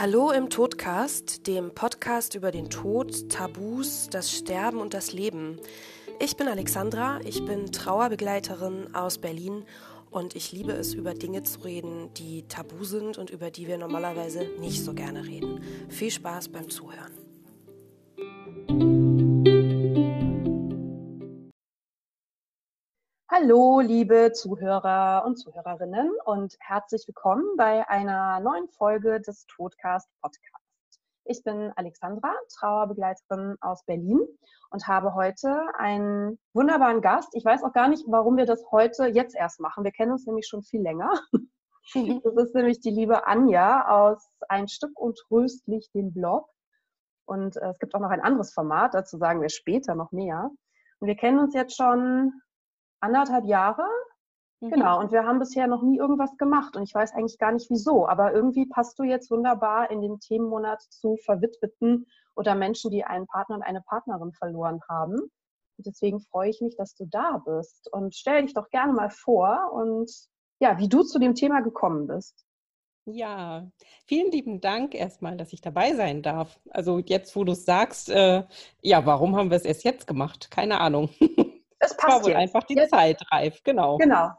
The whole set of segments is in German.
Hallo im Todcast, dem Podcast über den Tod, Tabus, das Sterben und das Leben. Ich bin Alexandra, ich bin Trauerbegleiterin aus Berlin und ich liebe es, über Dinge zu reden, die tabu sind und über die wir normalerweise nicht so gerne reden. Viel Spaß beim Zuhören. Hallo, liebe Zuhörer und Zuhörerinnen und herzlich willkommen bei einer neuen Folge des Todcast Podcasts. Ich bin Alexandra, Trauerbegleiterin aus Berlin und habe heute einen wunderbaren Gast. Ich weiß auch gar nicht, warum wir das heute jetzt erst machen. Wir kennen uns nämlich schon viel länger. Das ist nämlich die liebe Anja aus Ein Stück und Tröstlich, dem Blog. Und äh, es gibt auch noch ein anderes Format, dazu sagen wir später noch mehr. Und wir kennen uns jetzt schon anderthalb Jahre. Mhm. Genau, und wir haben bisher noch nie irgendwas gemacht und ich weiß eigentlich gar nicht wieso, aber irgendwie passt du jetzt wunderbar in den Themenmonat zu Verwitweten oder Menschen, die einen Partner und eine Partnerin verloren haben. Und deswegen freue ich mich, dass du da bist und stell dich doch gerne mal vor und ja, wie du zu dem Thema gekommen bist. Ja, vielen lieben Dank erstmal, dass ich dabei sein darf. Also jetzt, wo du es sagst, äh, ja, warum haben wir es erst jetzt gemacht? Keine Ahnung. Es passt war wohl jetzt. einfach die jetzt. Zeit reif, genau. Genau.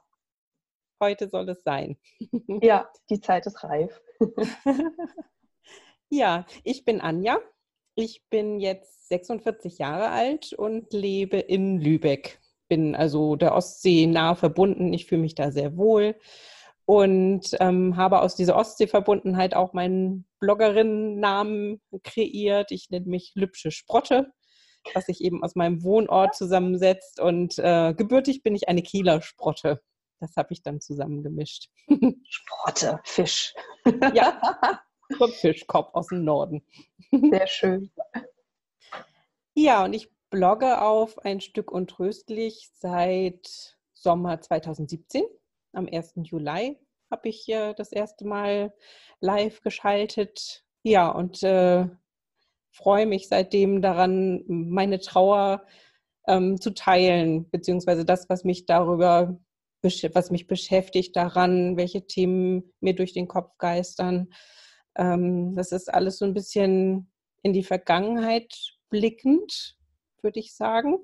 Heute soll es sein. Ja, die Zeit ist reif. ja, ich bin Anja. Ich bin jetzt 46 Jahre alt und lebe in Lübeck. Bin also der Ostsee nah verbunden. Ich fühle mich da sehr wohl und ähm, habe aus dieser Ostsee-Verbundenheit auch meinen Bloggerinnen-Namen kreiert. Ich nenne mich Lübsche Sprotte was sich eben aus meinem Wohnort zusammensetzt. Und äh, gebürtig bin ich eine Kieler Sprotte. Das habe ich dann zusammengemischt. Sprotte, Fisch. ja, Fischkopf aus dem Norden. Sehr schön. Ja, und ich blogge auf ein Stück untröstlich seit Sommer 2017. Am 1. Juli habe ich äh, das erste Mal live geschaltet. Ja, und äh, freue mich seitdem daran, meine Trauer ähm, zu teilen, beziehungsweise das, was mich darüber, was mich beschäftigt daran, welche Themen mir durch den Kopf geistern. Ähm, das ist alles so ein bisschen in die Vergangenheit blickend, würde ich sagen.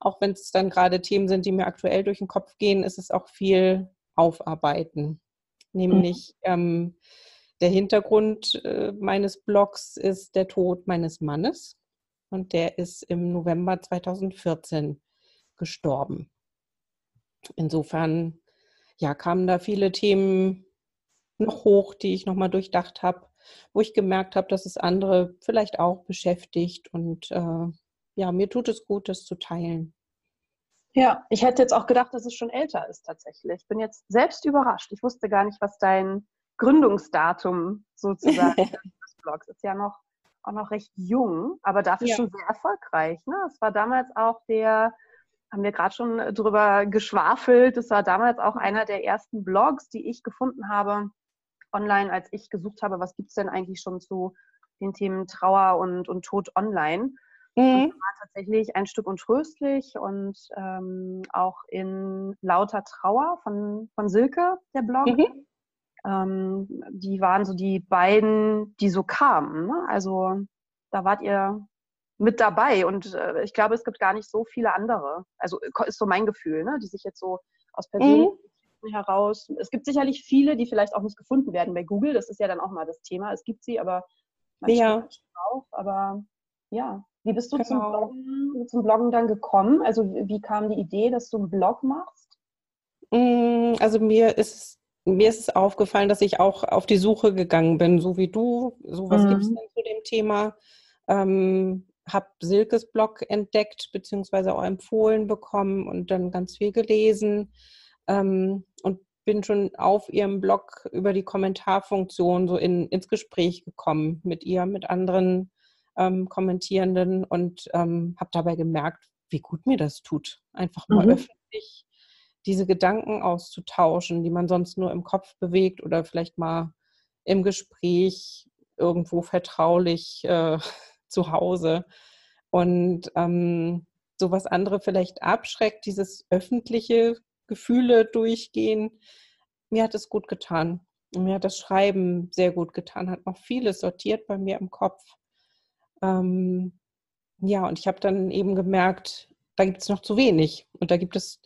Auch wenn es dann gerade Themen sind, die mir aktuell durch den Kopf gehen, ist es auch viel Aufarbeiten. Nämlich mhm. ähm, der Hintergrund äh, meines Blogs ist der Tod meines Mannes und der ist im November 2014 gestorben. Insofern ja, kamen da viele Themen noch hoch, die ich nochmal durchdacht habe, wo ich gemerkt habe, dass es andere vielleicht auch beschäftigt und äh, ja, mir tut es gut, das zu teilen. Ja, ich hätte jetzt auch gedacht, dass es schon älter ist tatsächlich. Ich bin jetzt selbst überrascht. Ich wusste gar nicht, was dein Gründungsdatum sozusagen des Blogs ist ja noch auch noch recht jung, aber dafür ja. schon sehr erfolgreich. Ne? Es war damals auch der, haben wir gerade schon drüber geschwafelt, es war damals auch einer der ersten Blogs, die ich gefunden habe online, als ich gesucht habe, was gibt es denn eigentlich schon zu den Themen Trauer und, und Tod online. Mhm. war tatsächlich ein Stück untröstlich und ähm, auch in Lauter Trauer von, von Silke, der Blog. Mhm ähm, die waren so die beiden, die so kamen. Ne? Also da wart ihr mit dabei und äh, ich glaube, es gibt gar nicht so viele andere. Also ist so mein Gefühl, ne? die sich jetzt so aus persönlichen mhm. heraus. Es gibt sicherlich viele, die vielleicht auch nicht gefunden werden bei Google. Das ist ja dann auch mal das Thema. Es gibt sie, aber ja. auch. Aber ja, wie bist du genau. zum, Bloggen, zum Bloggen dann gekommen? Also wie kam die Idee, dass du einen Blog machst? Mm, also mir ist mir ist es aufgefallen, dass ich auch auf die Suche gegangen bin, so wie du. So was mhm. gibt es denn zu dem Thema? Ähm, habe Silkes Blog entdeckt, beziehungsweise auch empfohlen bekommen und dann ganz viel gelesen ähm, und bin schon auf ihrem Blog über die Kommentarfunktion so in, ins Gespräch gekommen mit ihr, mit anderen ähm, Kommentierenden und ähm, habe dabei gemerkt, wie gut mir das tut. Einfach mal mhm. öffentlich diese Gedanken auszutauschen, die man sonst nur im Kopf bewegt oder vielleicht mal im Gespräch irgendwo vertraulich äh, zu Hause. Und ähm, so was andere vielleicht abschreckt, dieses öffentliche Gefühle durchgehen, mir hat es gut getan. mir hat das Schreiben sehr gut getan, hat noch vieles sortiert bei mir im Kopf. Ähm, ja, und ich habe dann eben gemerkt, da gibt es noch zu wenig. Und da gibt es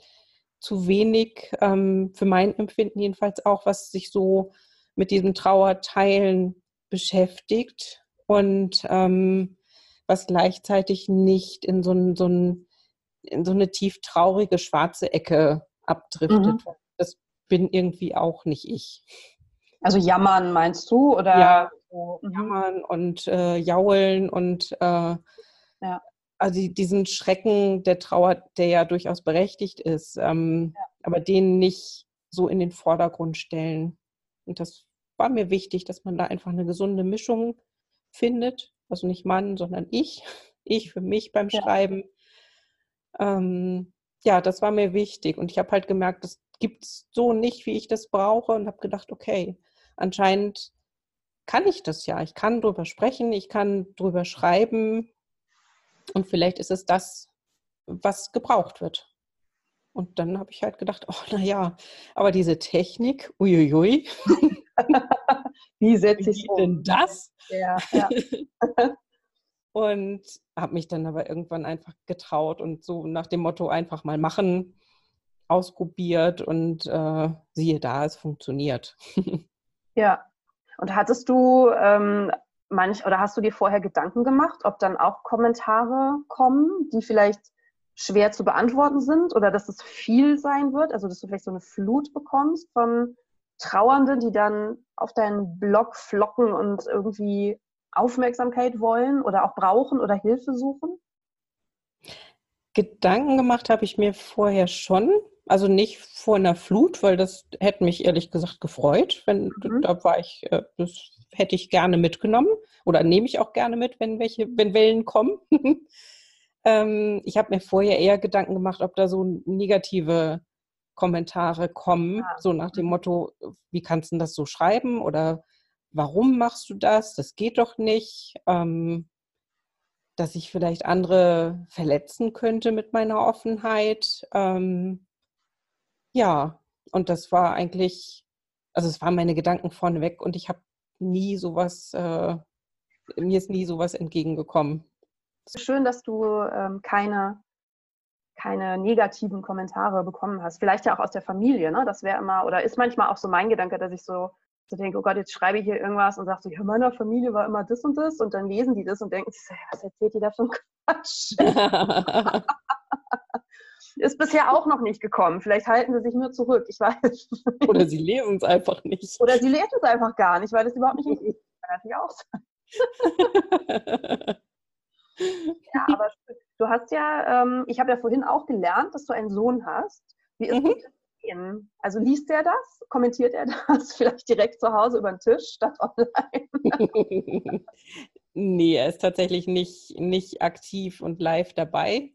zu wenig, ähm, für mein Empfinden jedenfalls auch, was sich so mit diesem Trauerteilen beschäftigt und ähm, was gleichzeitig nicht in so, ein, so, ein, in so eine tief traurige schwarze Ecke abdriftet. Mhm. Das bin irgendwie auch nicht ich. Also jammern meinst du? Oder ja, so, mhm. jammern und äh, jaulen und äh, ja. Also diesen Schrecken der Trauer, der ja durchaus berechtigt ist, ähm, ja. aber den nicht so in den Vordergrund stellen. Und das war mir wichtig, dass man da einfach eine gesunde Mischung findet. Also nicht Mann, sondern ich. Ich für mich beim ja. Schreiben. Ähm, ja, das war mir wichtig. Und ich habe halt gemerkt, das gibt es so nicht, wie ich das brauche. Und habe gedacht, okay, anscheinend kann ich das ja. Ich kann drüber sprechen, ich kann drüber schreiben. Und vielleicht ist es das, was gebraucht wird. Und dann habe ich halt gedacht, oh, naja, aber diese Technik, uiuiui. Wie setze ich um? denn das? Ja, ja. und habe mich dann aber irgendwann einfach getraut und so nach dem Motto einfach mal machen, ausprobiert und äh, siehe da, es funktioniert. ja. Und hattest du ähm, manch oder hast du dir vorher Gedanken gemacht, ob dann auch Kommentare kommen, die vielleicht schwer zu beantworten sind oder dass es viel sein wird, also dass du vielleicht so eine Flut bekommst von Trauernden, die dann auf deinen Blog flocken und irgendwie Aufmerksamkeit wollen oder auch brauchen oder Hilfe suchen? Gedanken gemacht habe ich mir vorher schon. Also nicht vor einer Flut, weil das hätte mich ehrlich gesagt gefreut. Wenn mhm. da war ich, äh, das hätte ich gerne mitgenommen oder nehme ich auch gerne mit, wenn welche, wenn Wellen kommen. ähm, ich habe mir vorher eher Gedanken gemacht, ob da so negative Kommentare kommen, ja. so nach dem mhm. Motto, wie kannst du das so schreiben oder warum machst du das? Das geht doch nicht. Ähm, dass ich vielleicht andere verletzen könnte mit meiner Offenheit. Ähm, ja, und das war eigentlich, also es waren meine Gedanken vorneweg und ich habe nie sowas, äh, mir ist nie sowas entgegengekommen. Schön, dass du ähm, keine keine negativen Kommentare bekommen hast. Vielleicht ja auch aus der Familie, ne? Das wäre immer, oder ist manchmal auch so mein Gedanke, dass ich so, so denke, oh Gott, jetzt schreibe ich hier irgendwas und sage so, ja, meiner Familie war immer das und das und dann lesen die das und denken was erzählt die da für ein Quatsch? ist bisher auch noch nicht gekommen. Vielleicht halten sie sich nur zurück, ich weiß. Oder sie lesen es einfach nicht. Oder sie lesen es einfach gar nicht, weil das überhaupt nicht ist. Kann natürlich auch sein. ja, aber Du hast ja, ähm, ich habe ja vorhin auch gelernt, dass du einen Sohn hast. Wie ist mhm. das Also liest er das? Kommentiert er das vielleicht direkt zu Hause über den Tisch statt online? nee, er ist tatsächlich nicht, nicht aktiv und live dabei.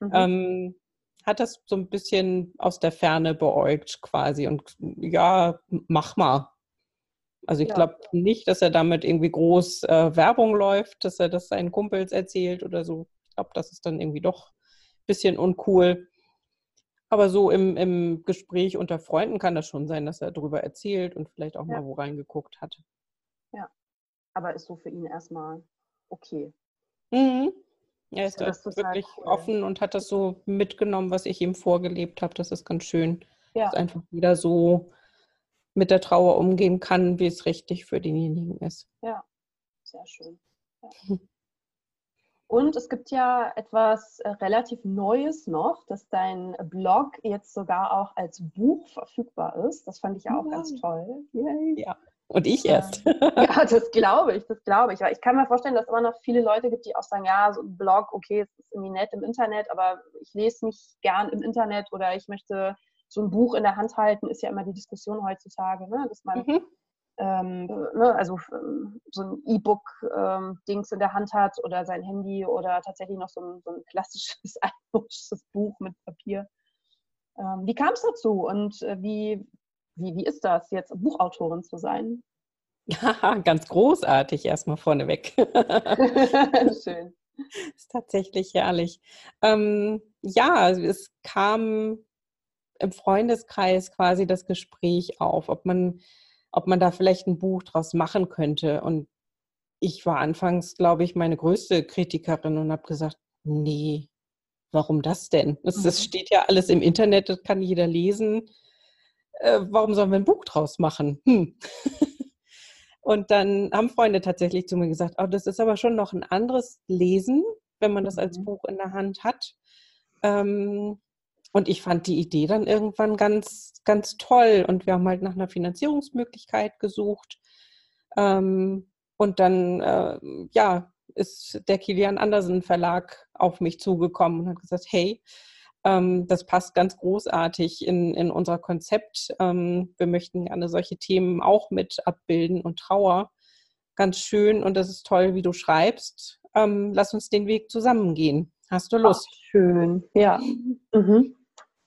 Mhm. Ähm, hat das so ein bisschen aus der Ferne beäugt quasi und ja, mach mal. Also ich ja. glaube nicht, dass er damit irgendwie groß äh, Werbung läuft, dass er das seinen Kumpels erzählt oder so glaube, das ist dann irgendwie doch ein bisschen uncool. Aber so im, im Gespräch unter Freunden kann das schon sein, dass er darüber erzählt und vielleicht auch ja. mal wo reingeguckt hat. Ja, aber ist so für ihn erstmal okay. Mhm. Er ist ja, da wirklich cool. offen und hat das so mitgenommen, was ich ihm vorgelebt habe. Das ist ganz schön, ja. dass einfach wieder so mit der Trauer umgehen kann, wie es richtig für denjenigen ist. Ja, sehr schön. Ja. Und es gibt ja etwas äh, relativ Neues noch, dass dein Blog jetzt sogar auch als Buch verfügbar ist. Das fand ich ja auch ja. ganz toll. Yay. Ja, und ich erst. ja, das glaube ich, das glaube ich. Weil ich kann mir vorstellen, dass es immer noch viele Leute gibt, die auch sagen, ja, so ein Blog, okay, es ist irgendwie nett im Internet, aber ich lese nicht gern im Internet oder ich möchte so ein Buch in der Hand halten, ist ja immer die Diskussion heutzutage, ne? dass man mhm ähm, ne, also ähm, so ein E-Book-Dings ähm, in der Hand hat oder sein Handy oder tatsächlich noch so ein, so ein klassisches altmodisches Buch mit Papier. Ähm, wie kam es dazu und äh, wie, wie, wie ist das jetzt, Buchautorin zu sein? Ja, ganz großartig erstmal vorneweg. Schön. Ist tatsächlich herrlich. Ähm, ja, es kam im Freundeskreis quasi das Gespräch auf, ob man ob man da vielleicht ein Buch draus machen könnte. Und ich war anfangs, glaube ich, meine größte Kritikerin und habe gesagt, nee, warum das denn? Das, das, mhm. steht ja alles im Internet, das kann jeder lesen. Äh, warum sollen wir ein Buch draus machen? Hm. und dann haben Freunde tatsächlich zu mir gesagt, oh, das ist aber schon noch ein anderes Lesen, wenn man das als mhm. Buch in der Hand hat. Ähm, und ich fand die Idee dann irgendwann ganz, ganz toll. Und wir haben halt nach einer Finanzierungsmöglichkeit gesucht. Ähm, und dann, äh, ja, ist der Kilian Andersen Verlag auf mich zugekommen und hat gesagt, hey, ähm, das passt ganz großartig in, in unser Konzept. Ähm, wir möchten gerne solche Themen auch mit abbilden und Trauer. Ganz schön und das ist toll, wie du schreibst. Ähm, lass uns den Weg zusammengehen. Hast du Lust? Ach, schön, ja. Mhm.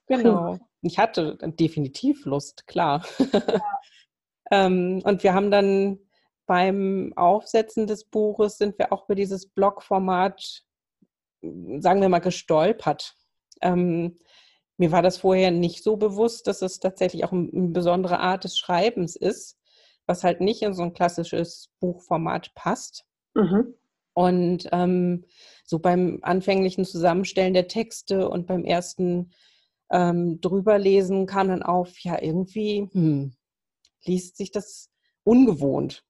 Genau. Ich hatte definitiv Lust, klar. Ja. ähm, und wir haben dann beim Aufsetzen des Buches sind wir auch über dieses Blogformat, sagen wir mal, gestolpert. Ähm, mir war das vorher nicht so bewusst, dass es tatsächlich auch eine besondere Art des Schreibens ist, was halt nicht in so ein klassisches Buchformat passt. Mhm. Und ähm, so beim anfänglichen Zusammenstellen der Texte und beim ersten ähm, drüberlesen kam dann auf, ja, irgendwie hm, liest sich das ungewohnt.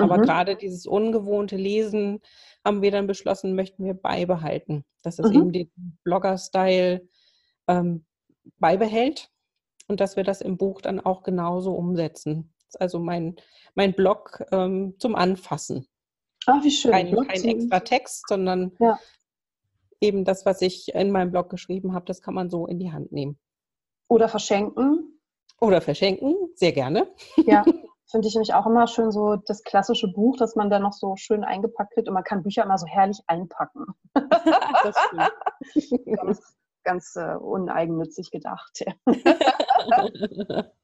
Aber mhm. gerade dieses ungewohnte Lesen haben wir dann beschlossen, möchten wir beibehalten. Dass es mhm. eben den Blogger-Style ähm, beibehält und dass wir das im Buch dann auch genauso umsetzen. Das ist also mein, mein Blog ähm, zum Anfassen. Ach, wie schön. Kein, kein extra Text, sondern ja. eben das, was ich in meinem Blog geschrieben habe, das kann man so in die Hand nehmen. Oder verschenken. Oder verschenken, sehr gerne. Ja, finde ich nämlich auch immer schön, so das klassische Buch, das man dann noch so schön eingepackt kriegt und man kann Bücher immer so herrlich einpacken. das stimmt. ganz ganz uh, uneigennützig gedacht.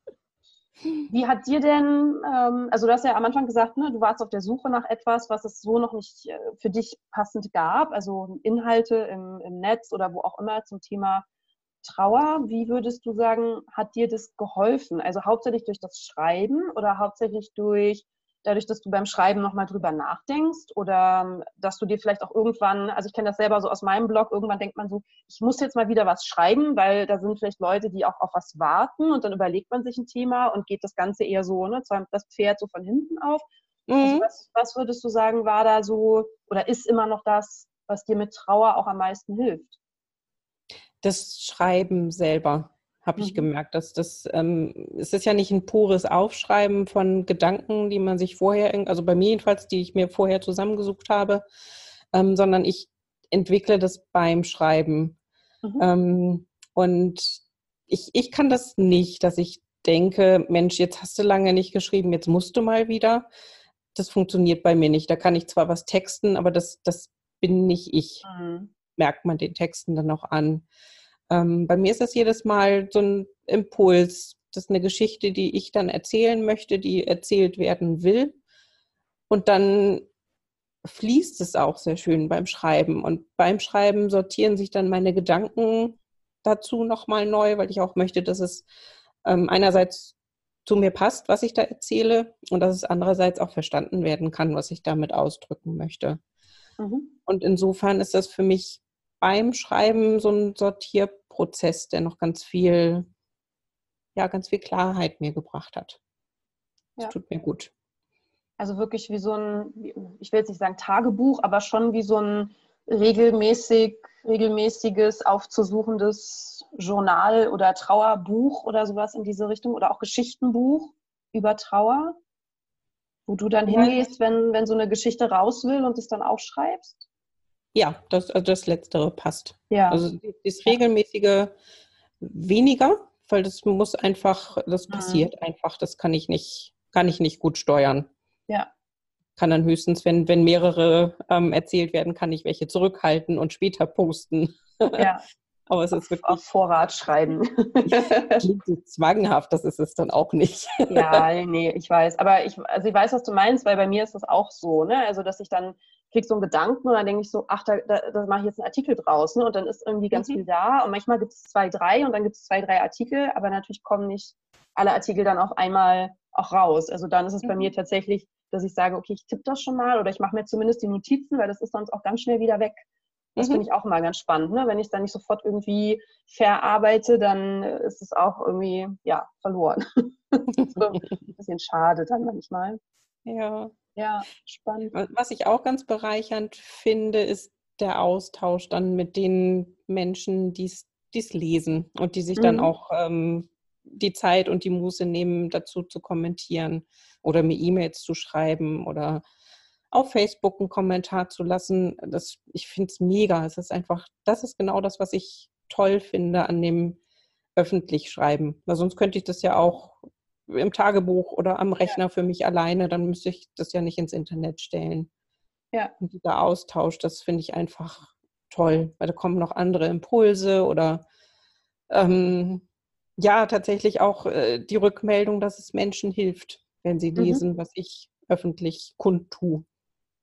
Wie hat dir denn, ähm, also du hast ja am Anfang gesagt, ne, du warst auf der Suche nach etwas, was es so noch nicht äh, für dich passend gab, also Inhalte im, im Netz oder wo auch immer zum Thema Trauer, wie würdest du sagen, hat dir das geholfen? Also hauptsächlich durch das Schreiben oder hauptsächlich durch dadurch, dass du beim Schreiben nochmal drüber nachdenkst oder ähm, dass du dir vielleicht auch irgendwann, also ich kenne das selber so aus meinem Blog, irgendwann denkt man so, ich muss jetzt mal wieder was schreiben, weil da sind vielleicht Leute, die auch auf was warten und dann überlegt man sich ein Thema und geht das Ganze eher so, ne, das Pferd so von hinten auf. Also mhm. Also was, was würdest du sagen, war da so oder ist immer noch das, was dir mit Trauer auch am meisten hilft? Das Schreiben selber habe ich mhm. gemerkt, dass das ähm, es ist ja nicht ein pures Aufschreiben von Gedanken, die man sich vorher, also bei mir jedenfalls, die ich mir vorher zusammengesucht habe, ähm, sondern ich entwickle das beim Schreiben. Mhm. Ähm, und ich, ich kann das nicht, dass ich denke, Mensch, jetzt hast du lange nicht geschrieben, jetzt musst du mal wieder. Das funktioniert bei mir nicht. Da kann ich zwar was texten, aber das, das bin nicht ich. Mhm. Merkt man den Texten dann auch an. Ähm, bei mir ist das jedes Mal so ein Impuls. Das ist eine Geschichte, die ich dann erzählen möchte, die erzählt werden will. Und dann fließt es auch sehr schön beim Schreiben. Und beim Schreiben sortieren sich dann meine Gedanken dazu nochmal neu, weil ich auch möchte, dass es ähm, einerseits zu mir passt, was ich da erzähle, und dass es andererseits auch verstanden werden kann, was ich damit ausdrücken möchte. Mhm. Und insofern ist das für mich beim Schreiben so ein Sortierprozess, der noch ganz viel, ja, ganz viel Klarheit mir gebracht hat. Das ja. tut mir gut. Also wirklich wie so ein, ich will jetzt nicht sagen Tagebuch, aber schon wie so ein regelmäßig, regelmäßiges aufzusuchendes Journal oder Trauerbuch oder sowas in diese Richtung oder auch Geschichtenbuch über Trauer, wo du dann hingehst, wenn, wenn so eine Geschichte raus will und es dann aufschreibst? Ja, das, also das Letztere passt. Ja. Also das regelmäßige weniger, weil das muss einfach, das mhm. passiert einfach, das kann ich nicht, kann ich nicht gut steuern. Ja. Kann dann höchstens, wenn, wenn mehrere ähm, erzählt werden, kann ich welche zurückhalten und später posten. Ja. Aber es ist wirklich. Auf Vorrat schreiben. Klingt zwanghaft, das ist es dann auch nicht. ja, nee, ich weiß. Aber ich, also ich weiß, was du meinst, weil bei mir ist das auch so, ne? Also, dass ich dann kriege so einen Gedanken und dann denke ich so, ach, da, da, da mache ich jetzt einen Artikel draus. Ne? Und dann ist irgendwie ganz mhm. viel da. Und manchmal gibt es zwei, drei und dann gibt es zwei, drei Artikel, aber natürlich kommen nicht alle Artikel dann auch einmal auch raus. Also dann ist es mhm. bei mir tatsächlich, dass ich sage, okay, ich tippe das schon mal oder ich mache mir zumindest die Notizen, weil das ist sonst auch ganz schnell wieder weg. Das mhm. finde ich auch immer ganz spannend. Ne? Wenn ich es dann nicht sofort irgendwie verarbeite, dann ist es auch irgendwie ja, verloren. so ein bisschen schade dann manchmal. Ja. Ja, spannend. Was ich auch ganz bereichernd finde, ist der Austausch dann mit den Menschen, die es lesen und die sich mhm. dann auch ähm, die Zeit und die Muße nehmen, dazu zu kommentieren oder mir E-Mails zu schreiben oder auf Facebook einen Kommentar zu lassen. Das, ich finde es mega. Es ist einfach, das ist genau das, was ich toll finde an dem öffentlich schreiben. Weil sonst könnte ich das ja auch im Tagebuch oder am Rechner für mich alleine, dann müsste ich das ja nicht ins Internet stellen. Ja. Und dieser Austausch, das finde ich einfach toll, weil da kommen noch andere Impulse oder ähm, ja, tatsächlich auch äh, die Rückmeldung, dass es Menschen hilft, wenn sie mhm. lesen, mhm. was ich öffentlich kundtue.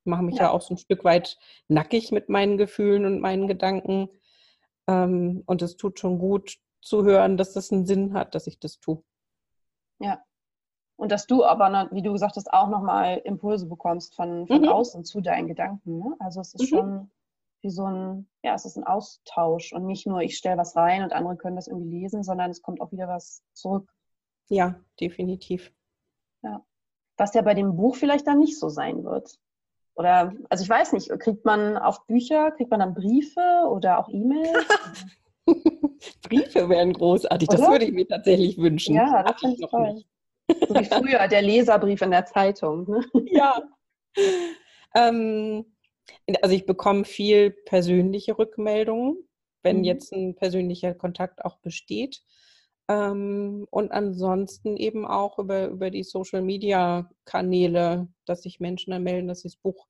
Ich mache mich ja. ja. auch so ein Stück weit nackig mit meinen Gefühlen und meinen Gedanken. Ähm, und es tut schon gut zu hören, dass das einen Sinn hat, dass ich das tue. Ja. Und dass du aber, wie du gesagt hast, auch nochmal Impulse bekommst von, von mhm. außen zu deinen Gedanken. Ne? Also es ist mhm. schon wie so ein, ja, es ist ein Austausch und nicht nur, ich stelle was rein und andere können das irgendwie lesen, sondern es kommt auch wieder was zurück. Ja, definitiv. Ja. Was ja bei dem Buch vielleicht dann nicht so sein wird. Oder, also ich weiß nicht, kriegt man auf Bücher, kriegt man dann Briefe oder auch E-Mails? Briefe wären großartig, oder? das würde ich mir tatsächlich wünschen. Ja, das finde ich toll. Nicht. So wie früher der Leserbrief in der Zeitung. Ne? Ja. Ähm, also ich bekomme viel persönliche Rückmeldungen, wenn mhm. jetzt ein persönlicher Kontakt auch besteht. Ähm, und ansonsten eben auch über, über die Social-Media-Kanäle, dass sich Menschen dann melden, dass sie das Buch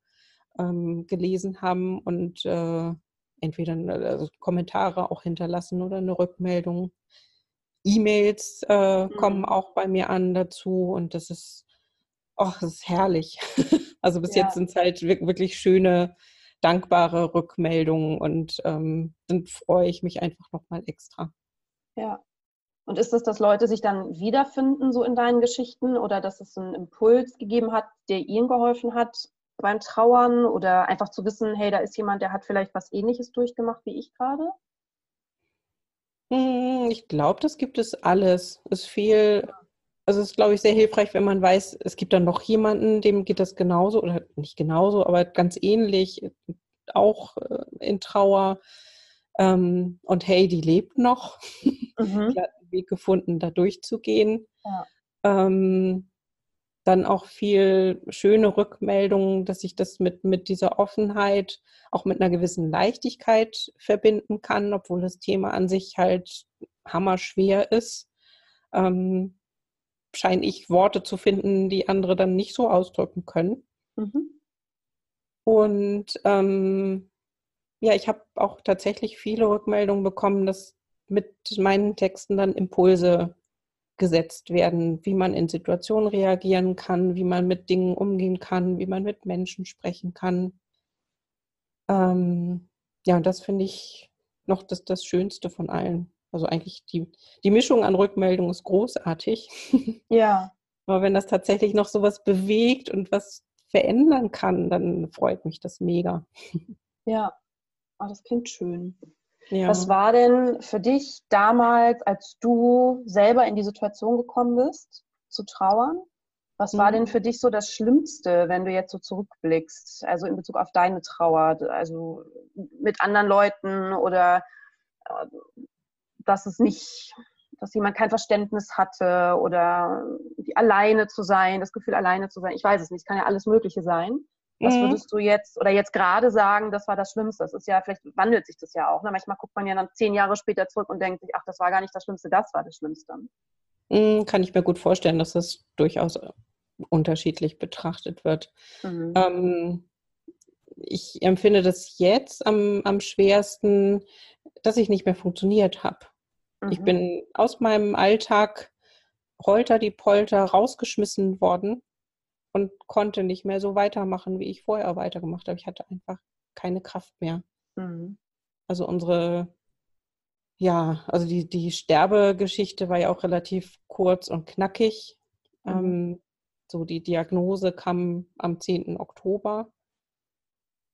ähm, gelesen haben und äh, entweder also Kommentare auch hinterlassen oder eine Rückmeldung. E-Mails äh, mhm. kommen auch bei mir an dazu und das ist, oh, das ist herrlich. Also bis ja. jetzt sind es halt wirklich schöne, dankbare Rückmeldungen und ähm, dann freue ich mich einfach nochmal extra. Ja. Und ist es, dass Leute sich dann wiederfinden, so in deinen Geschichten, oder dass es einen Impuls gegeben hat, der ihnen geholfen hat beim Trauern oder einfach zu wissen, hey, da ist jemand, der hat vielleicht was Ähnliches durchgemacht wie ich gerade? Hm, ich glaube, das gibt es alles. Es ist viel also es ist, glaube ich, sehr hilfreich, wenn man weiß, es gibt dann noch jemanden, dem geht das genauso oder nicht genauso, aber ganz ähnlich, auch äh, in Trauer. Ähm, und hey, die lebt noch. Mhm. die hat einen Weg gefunden, da durchzugehen. Ja. Ähm, dann auch viel schöne Rückmeldungen, dass ich das mit, mit dieser Offenheit, auch mit einer gewissen Leichtigkeit verbinden kann, obwohl das Thema an sich halt hammerschwer ist. Ähm, scheine ich Worte zu finden, die andere dann nicht so ausdrücken können. Mhm. Und ähm, ja, ich habe auch tatsächlich viele Rückmeldungen bekommen, dass mit meinen Texten dann Impulse gesetzt werden, wie man in Situationen reagieren kann, wie man mit Dingen umgehen kann, wie man mit Menschen sprechen kann. Ähm, ja, und das finde ich noch das, das Schönste von allen. Also eigentlich die, die Mischung an Rückmeldung ist großartig. Ja. Aber wenn das tatsächlich noch so was bewegt und was verändern kann, dann freut mich das mega. Ja, oh, das klingt schön. Ja. Was war denn für dich damals, als du selber in die Situation gekommen bist, zu trauern? Was war mhm. denn für dich so das Schlimmste, wenn du jetzt so zurückblickst? Also in Bezug auf deine Trauer, also mit anderen Leuten oder äh, dass es nicht, dass jemand kein Verständnis hatte oder die alleine zu sein, das Gefühl alleine zu sein. Ich weiß es nicht, kann ja alles Mögliche sein. Was mhm. würdest du jetzt oder jetzt gerade sagen, das war das Schlimmste? Das ist ja, vielleicht wandelt sich das ja auch. Ne? Manchmal guckt man ja dann zehn Jahre später zurück und denkt sich, ach, das war gar nicht das Schlimmste, das war das Schlimmste. Mhm, kann ich mir gut vorstellen, dass das durchaus unterschiedlich betrachtet wird. Mhm. Ähm, ich empfinde das jetzt am, am schwersten, dass ich nicht mehr funktioniert habe. Mhm. Ich bin aus meinem Alltag holter die Polter rausgeschmissen worden und konnte nicht mehr so weitermachen, wie ich vorher weitergemacht habe. Ich hatte einfach keine Kraft mehr. Mhm. Also unsere ja, also die, die Sterbegeschichte war ja auch relativ kurz und knackig. Mhm. Ähm, so die Diagnose kam am 10. Oktober.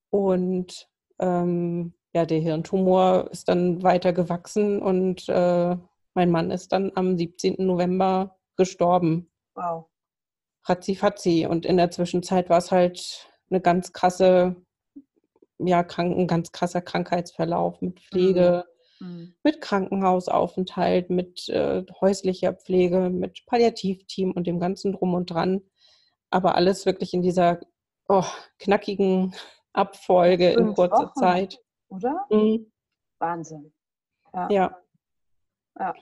Und ähm, ja, der Hirntumor ist dann weiter gewachsen und äh, mein Mann ist dann am 17. November gestorben. Wow. Ratzi fatzi. Und in der Zwischenzeit war es halt eine ganz krasse, ja, krank, ein ganz krasser Krankheitsverlauf mit Pflege, mhm. mhm. mit Krankenhausaufenthalt, mit äh, häuslicher Pflege, mit Palliativteam und dem ganzen Drum und Dran. Aber alles wirklich in dieser oh, knackigen Abfolge Fünf in kurzer Wochen, Zeit. Oder? Mhm. Wahnsinn. Ja. ja. ja.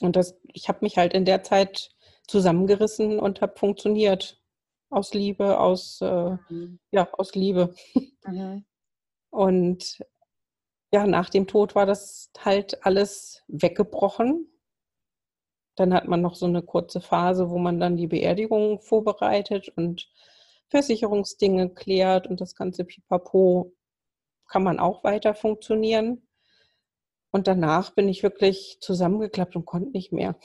Und das, ich habe mich halt in der Zeit zusammengerissen und habe funktioniert. Aus Liebe, aus, äh, mhm. ja, aus Liebe. Mhm. Und ja, nach dem Tod war das halt alles weggebrochen. Dann hat man noch so eine kurze Phase, wo man dann die Beerdigung vorbereitet und Versicherungsdinge klärt und das ganze Pipapo kann man auch weiter funktionieren. Und danach bin ich wirklich zusammengeklappt und konnte nicht mehr.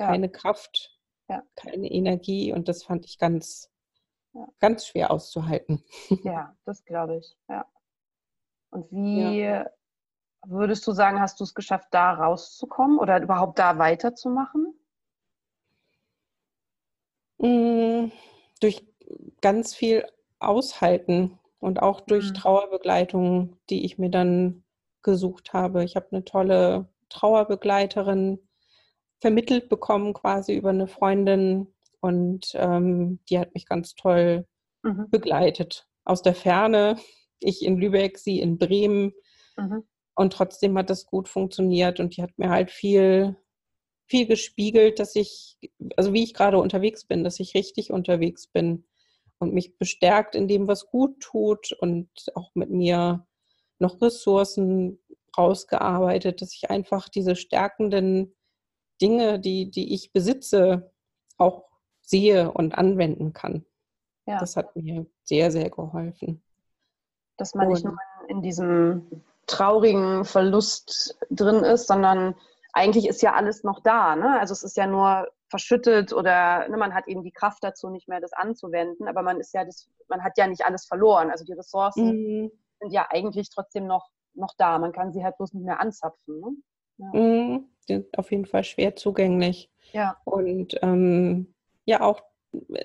Ja. Keine Kraft, ja. keine Energie und das fand ich ganz, ja. ganz schwer auszuhalten. Ja, das glaube ich. Ja. Und wie würdest du sagen, hast du es geschafft, da rauszukommen oder überhaupt da weiterzumachen? Mmh, durch ganz viel aushalten und auch durch mhm. Trauerbegleitung, die ich mir dann gesucht habe. Ich habe eine tolle Trauerbegleiterin vermittelt bekommen, quasi über eine Freundin und ähm, die hat mich ganz toll mhm. begleitet. Aus der Ferne, ich in Lübeck, sie in Bremen. Mhm. Und trotzdem hat das gut funktioniert und die hat mir halt viel, viel gespiegelt, dass ich, also wie ich gerade unterwegs bin, dass ich richtig unterwegs bin und mich bestärkt in dem, was gut tut und auch mit mir noch Ressourcen rausgearbeitet, dass ich einfach diese stärkenden Dinge, die, die ich besitze, auch sehe und anwenden kann. Ja. Das hat mir sehr, sehr geholfen. Dass man und, nicht nur in diesem traurigen Verlust drin ist, sondern eigentlich ist ja alles noch da. Ne? Also es ist ja nur verschüttet oder ne, man hat eben die Kraft dazu, nicht mehr das anzuwenden, aber man ist ja das, man hat ja nicht alles verloren. Also die Ressourcen mhm. sind ja eigentlich trotzdem noch, noch da. Man kann sie halt bloß nicht mehr anzapfen. Ne? Ja. Mhm. Sind auf jeden Fall schwer zugänglich. Ja. Und ähm, ja, auch,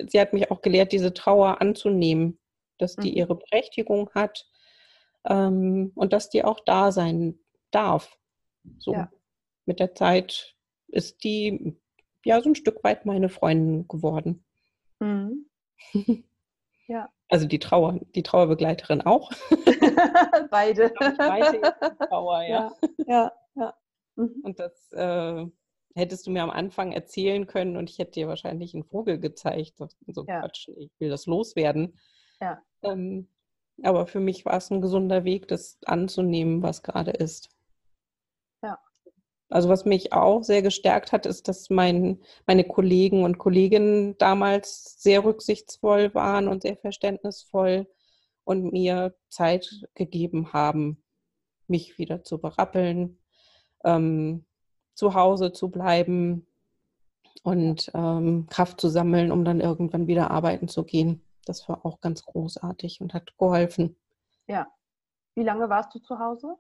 sie hat mich auch gelehrt, diese Trauer anzunehmen, dass die mhm. ihre Berechtigung hat ähm, und dass die auch da sein darf. So ja. mit der Zeit ist die ja so ein Stück weit meine Freundin geworden. Mhm. Ja. Also die Trauer, die Trauerbegleiterin auch. Beide. Beide Trauer, ja. Ja, ja. Ja. Mhm. Und das äh, hättest du mir am Anfang erzählen können und ich hätte dir wahrscheinlich einen Vogel gezeigt. So ja. Quatsch, ich will das loswerden. Ja. Ähm, aber für mich war es ein gesunder Weg, das anzunehmen, was gerade ist. Also was mich auch sehr gestärkt hat, ist, dass mein, meine Kollegen und Kolleginnen damals sehr rücksichtsvoll waren und sehr verständnisvoll und mir Zeit gegeben haben, mich wieder zu berappeln, ähm, zu Hause zu bleiben und ähm, Kraft zu sammeln, um dann irgendwann wieder arbeiten zu gehen. Das war auch ganz großartig und hat geholfen. Ja. Wie lange warst du zu Hause?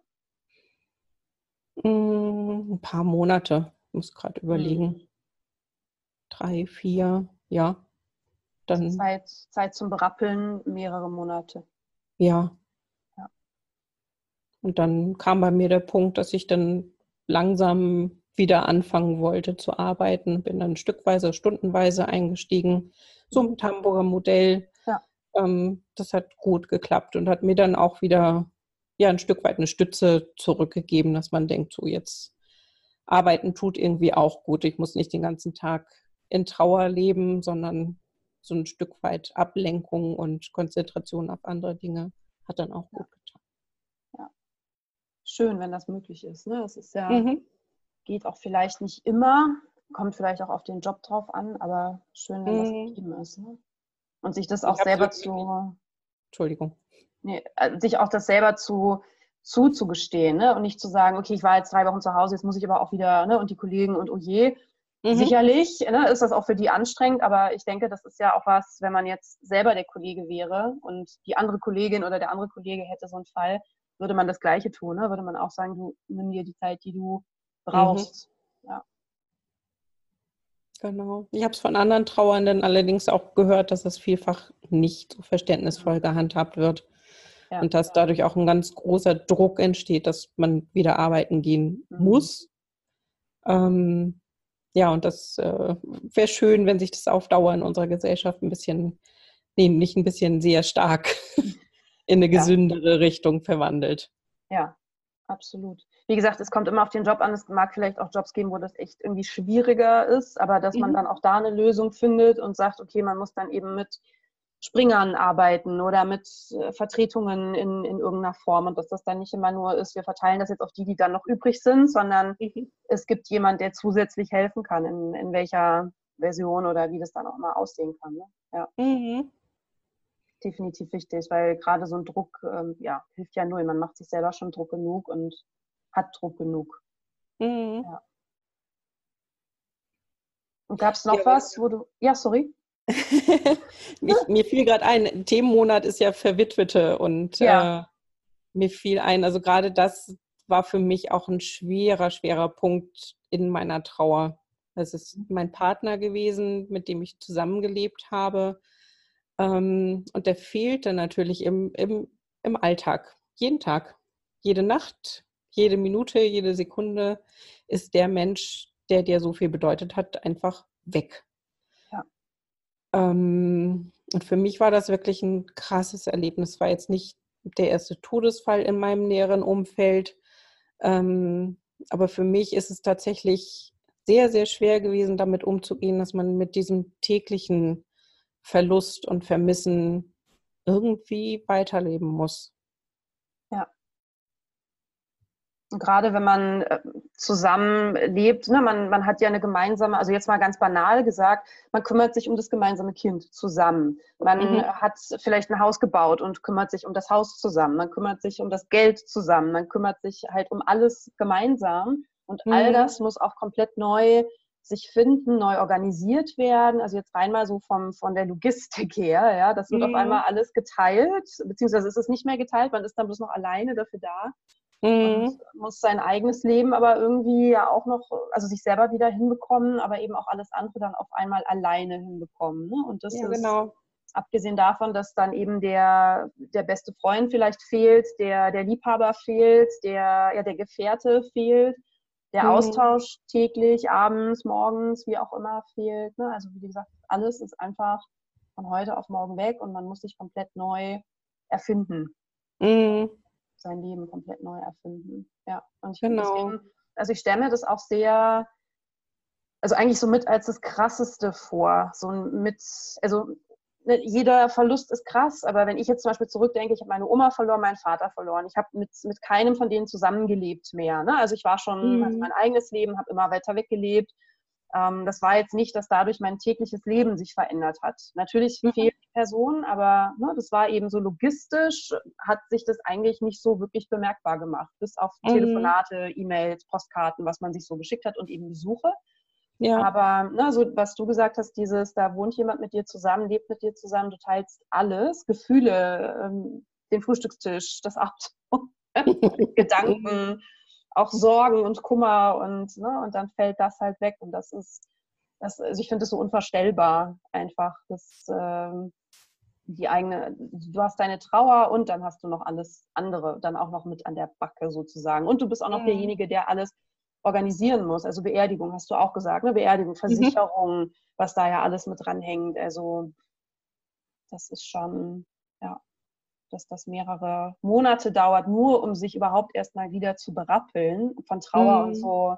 Hm, ein paar Monate, ich muss gerade überlegen. Mhm. Drei, vier, ja. Dann, Zeit, Zeit zum Berappeln, mehrere Monate. Ja. ja. Und dann kam bei mir der Punkt, dass ich dann langsam wieder anfangen wollte zu arbeiten. Bin dann stückweise, stundenweise eingestiegen, so mit Hamburger Modell. Ja. Ähm, das hat gut geklappt und hat mir dann auch wieder ja ein Stück weit eine Stütze zurückgegeben, dass man denkt, so jetzt arbeiten tut irgendwie auch gut. Ich muss nicht den ganzen Tag in Trauer leben, sondern so ein Stück weit Ablenkung und Konzentration auf andere Dinge hat dann auch gut getan. Schön, wenn das möglich ist. Ne? Es ist ja, mhm. geht auch vielleicht nicht immer, kommt vielleicht auch auf den Job drauf an, aber schön, wenn mhm. das gegeben ist. Ne? Und sich das auch selber zu. Entschuldigung nee, äh, sich auch das selber zu, zuzugestehen ne? und nicht zu sagen, okay, ich war jetzt drei Wochen zu Hause, jetzt muss ich aber auch wieder, ne? und die Kollegen und oh je. Mhm. Sicherlich ne, ist das auch für die anstrengend, aber ich denke, das ist ja auch was, wenn man jetzt selber der Kollege wäre und die andere Kollegin oder der andere Kollege hätte so einen Fall, würde man das Gleiche tun. Ne? Würde man auch sagen, du nimm dir die Zeit, die du brauchst. Mhm. Ja. Genau. Ich habe es von anderen Trauernden allerdings auch gehört, dass es vielfach nicht so verständnisvoll gehandhabt wird. Ja. Und dass dadurch auch ein ganz großer Druck entsteht, dass man wieder arbeiten gehen mhm. muss. Ähm, ja, und das äh, wäre schön, wenn sich das auf Dauer in unserer Gesellschaft ein bisschen, nee, nicht ein bisschen, sehr stark in eine gesündere ja. Richtung verwandelt. Ja, absolut. Wie gesagt, es kommt immer auf den Job an. Es mag vielleicht auch Jobs geben, wo das echt irgendwie schwieriger ist, aber dass mhm. man dann auch da eine Lösung findet und sagt, okay, man muss dann eben mit Springern arbeiten oder mit äh, Vertretungen in, in irgendeiner Form und dass das dann nicht immer nur ist, wir verteilen das jetzt auf die, die dann noch übrig sind, sondern mhm. es gibt jemand, der zusätzlich helfen kann, in, in welcher Version oder wie das dann auch mal aussehen kann. Ne? Ja. Mhm. Definitiv wichtig, weil gerade so ein Druck, ähm, ja, hilft ja null. Man macht sich selber schon Druck genug und hat Druck genug. Mhm. Ja. Und gab es noch ja, was, wo du, ja, sorry. mir, mir, fiel gerade ein, Themenmonat ist ja Verwitwete und ja. äh, mir fiel ein, also gerade das war für mich auch ein schwerer, schwerer Punkt in meiner Trauer. Es ist mein Partner gewesen, mit dem ich zusammengelebt habe. Ähm, und der fehlte natürlich im, im, im Alltag, jeden Tag, jede Nacht, jede Minute, jede Sekunde ist der Mensch, der dir so viel bedeutet hat, einfach weg. Ähm, und für mich war das wirklich ein krasses Erlebnis. War jetzt nicht der erste Todesfall in meinem näheren Umfeld. Ähm, aber für mich ist es tatsächlich sehr, sehr schwer gewesen, damit umzugehen, dass man mit diesem täglichen Verlust und Vermissen irgendwie weiterleben muss. gerade wenn man äh, zusammen lebt, ne, man, man hat ja eine gemeinsame, also jetzt mal ganz banal gesagt, man kümmert sich um das gemeinsame Kind zusammen. Man mhm. hat vielleicht ein Haus gebaut und kümmert sich um das Haus zusammen. Man kümmert sich um das Geld zusammen. Man kümmert sich halt um alles gemeinsam. Und mhm. all das muss auch komplett neu sich finden, neu organisiert werden. Also jetzt rein mal so vom, von der Logistik her, ja, das wird mhm. auf einmal alles geteilt, beziehungsweise ist es nicht mehr geteilt, man ist dann bloß noch alleine dafür da mhm. und muss sein eigenes Leben aber irgendwie ja auch noch, also sich selber wieder hinbekommen, aber eben auch alles andere dann auf einmal alleine hinbekommen. Ne? Und das ja, ist genau. abgesehen davon, dass dann eben der, der beste Freund vielleicht fehlt, der, der Liebhaber fehlt, der, ja, der Gefährte fehlt, der mhm. Austausch täglich, abends, morgens, wie auch immer fehlt. Ne? Also wie gesagt, alles ist einfach von heute auf morgen weg und man muss sich komplett neu erfinden. Mhm sein Leben komplett neu erfinden. Ja, und ich genau. deswegen, also ich stelle mir das auch sehr, also eigentlich so mit als das Krasseste vor. So mit, also jeder Verlust ist krass, aber wenn ich jetzt zum Beispiel zurückdenke, ich habe meine Oma verloren, meinen Vater verloren. Ich habe mit, mit keinem von denen zusammengelebt mehr. Ne? Also ich war schon, mhm. mein eigenes Leben, habe immer weiter weggelebt ähm, das war jetzt nicht, dass dadurch mein tägliches Leben sich verändert hat. Natürlich mhm. fehlt die Person, aber ne, das war eben so logistisch, hat sich das eigentlich nicht so wirklich bemerkbar gemacht, bis auf mhm. Telefonate, E-Mails, Postkarten, was man sich so geschickt hat und eben Besuche. Ja. Aber ne, so, was du gesagt hast, dieses, da wohnt jemand mit dir zusammen, lebt mit dir zusammen, du teilst alles, Gefühle, ähm, den Frühstückstisch, das Auto, Gedanken, auch Sorgen und Kummer und, ne, und dann fällt das halt weg. Und das ist, das, also ich finde es so unvorstellbar einfach, dass ähm, die eigene, du hast deine Trauer und dann hast du noch alles andere, dann auch noch mit an der Backe sozusagen. Und du bist auch noch mhm. derjenige, der alles organisieren muss. Also Beerdigung hast du auch gesagt, ne? Beerdigung, mhm. Versicherung, mhm. was da ja alles mit dranhängt. Also das ist schon, ja dass das mehrere Monate dauert, nur um sich überhaupt erstmal wieder zu berappeln. Von Trauer mhm. und so,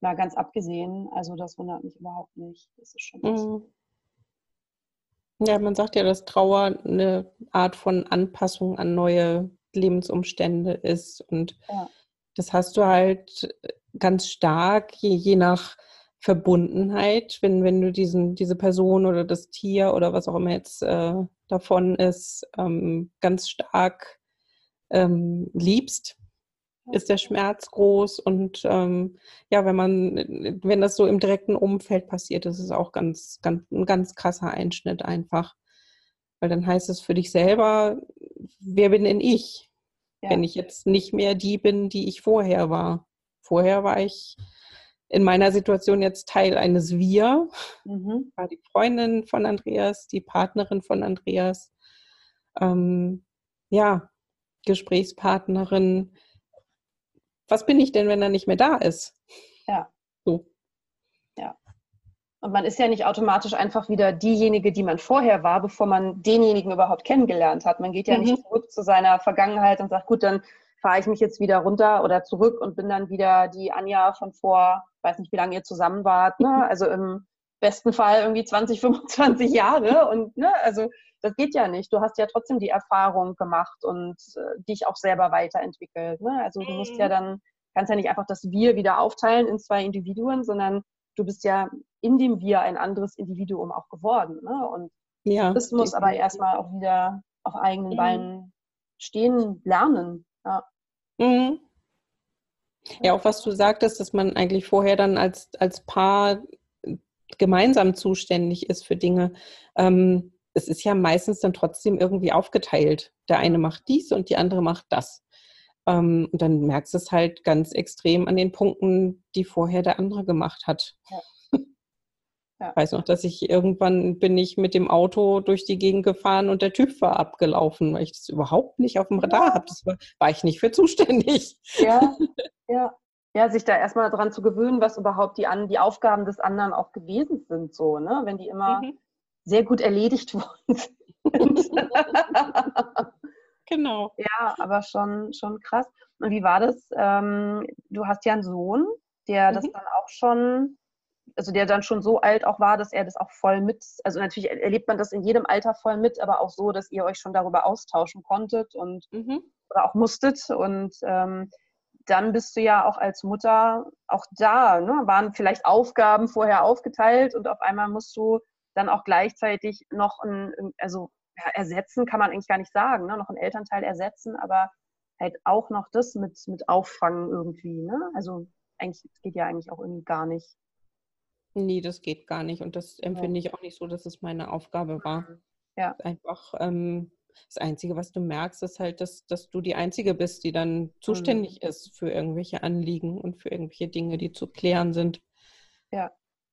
na ganz abgesehen. Also das wundert mich überhaupt nicht. Das ist schon mhm. Ja, man sagt ja, dass Trauer eine Art von Anpassung an neue Lebensumstände ist. Und ja. das hast du halt ganz stark, je, je nach Verbundenheit, wenn, wenn du diesen, diese Person oder das Tier oder was auch immer jetzt äh, davon ist, ähm, ganz stark ähm, liebst, ist der Schmerz groß und ähm, ja, wenn man, wenn das so im direkten Umfeld passiert, ist es auch ganz, ganz, ein ganz krasser Einschnitt einfach. Weil dann heißt es für dich selber, wer bin denn ich? Ja. Wenn ich jetzt nicht mehr die bin, die ich vorher war. Vorher war ich in meiner Situation jetzt Teil eines Wir, mhm. war die Freundin von Andreas, die Partnerin von Andreas, ähm, ja, Gesprächspartnerin. Was bin ich denn, wenn er nicht mehr da ist? Ja. So. Ja. Und man ist ja nicht automatisch einfach wieder diejenige, die man vorher war, bevor man denjenigen überhaupt kennengelernt hat. Man geht ja mhm. nicht zurück zu seiner Vergangenheit und sagt, gut, dann fahre ich mich jetzt wieder runter oder zurück und bin dann wieder die Anja von vor, weiß nicht, wie lange ihr zusammen wart, ne? also im besten Fall irgendwie 20, 25 Jahre und ne, also das geht ja nicht. Du hast ja trotzdem die Erfahrung gemacht und äh, dich auch selber weiterentwickelt. Ne? Also du musst ja mhm. dann, kannst ja nicht einfach das Wir wieder aufteilen in zwei Individuen, sondern du bist ja in dem Wir ein anderes Individuum auch geworden. Ne? Und ja, das muss aber erstmal auch wieder auf eigenen mhm. Beinen stehen lernen. Ja. Mhm. Ja, auch was du sagtest, dass man eigentlich vorher dann als, als Paar gemeinsam zuständig ist für Dinge. Ähm, es ist ja meistens dann trotzdem irgendwie aufgeteilt. Der eine macht dies und die andere macht das. Ähm, und dann merkst du es halt ganz extrem an den Punkten, die vorher der andere gemacht hat. Ja. Ja. Ich weiß noch, dass ich irgendwann bin ich mit dem Auto durch die Gegend gefahren und der TÜV war abgelaufen, weil ich das überhaupt nicht auf dem Radar ja. habe. Das war, war, ich nicht für zuständig. Ja, ja. Ja, sich da erstmal daran zu gewöhnen, was überhaupt die, die Aufgaben des anderen auch gewesen sind, so, ne? Wenn die immer mhm. sehr gut erledigt worden sind. genau. Ja, aber schon, schon krass. Und wie war das? Ähm, du hast ja einen Sohn, der mhm. das dann auch schon also der dann schon so alt auch war, dass er das auch voll mit, also natürlich erlebt man das in jedem Alter voll mit, aber auch so, dass ihr euch schon darüber austauschen konntet und mhm. oder auch musstet. Und ähm, dann bist du ja auch als Mutter auch da, ne? waren vielleicht Aufgaben vorher aufgeteilt und auf einmal musst du dann auch gleichzeitig noch ein, also ja, ersetzen kann man eigentlich gar nicht sagen, ne? noch einen Elternteil ersetzen, aber halt auch noch das mit, mit auffangen irgendwie. Ne? Also eigentlich, es geht ja eigentlich auch irgendwie gar nicht. Nee, das geht gar nicht. Und das empfinde ich auch nicht so, dass es meine Aufgabe war. Mhm. Ja. Einfach ähm, das Einzige, was du merkst, ist halt, dass, dass du die Einzige bist, die dann zuständig mhm. ist für irgendwelche Anliegen und für irgendwelche Dinge, die zu klären sind. Ja.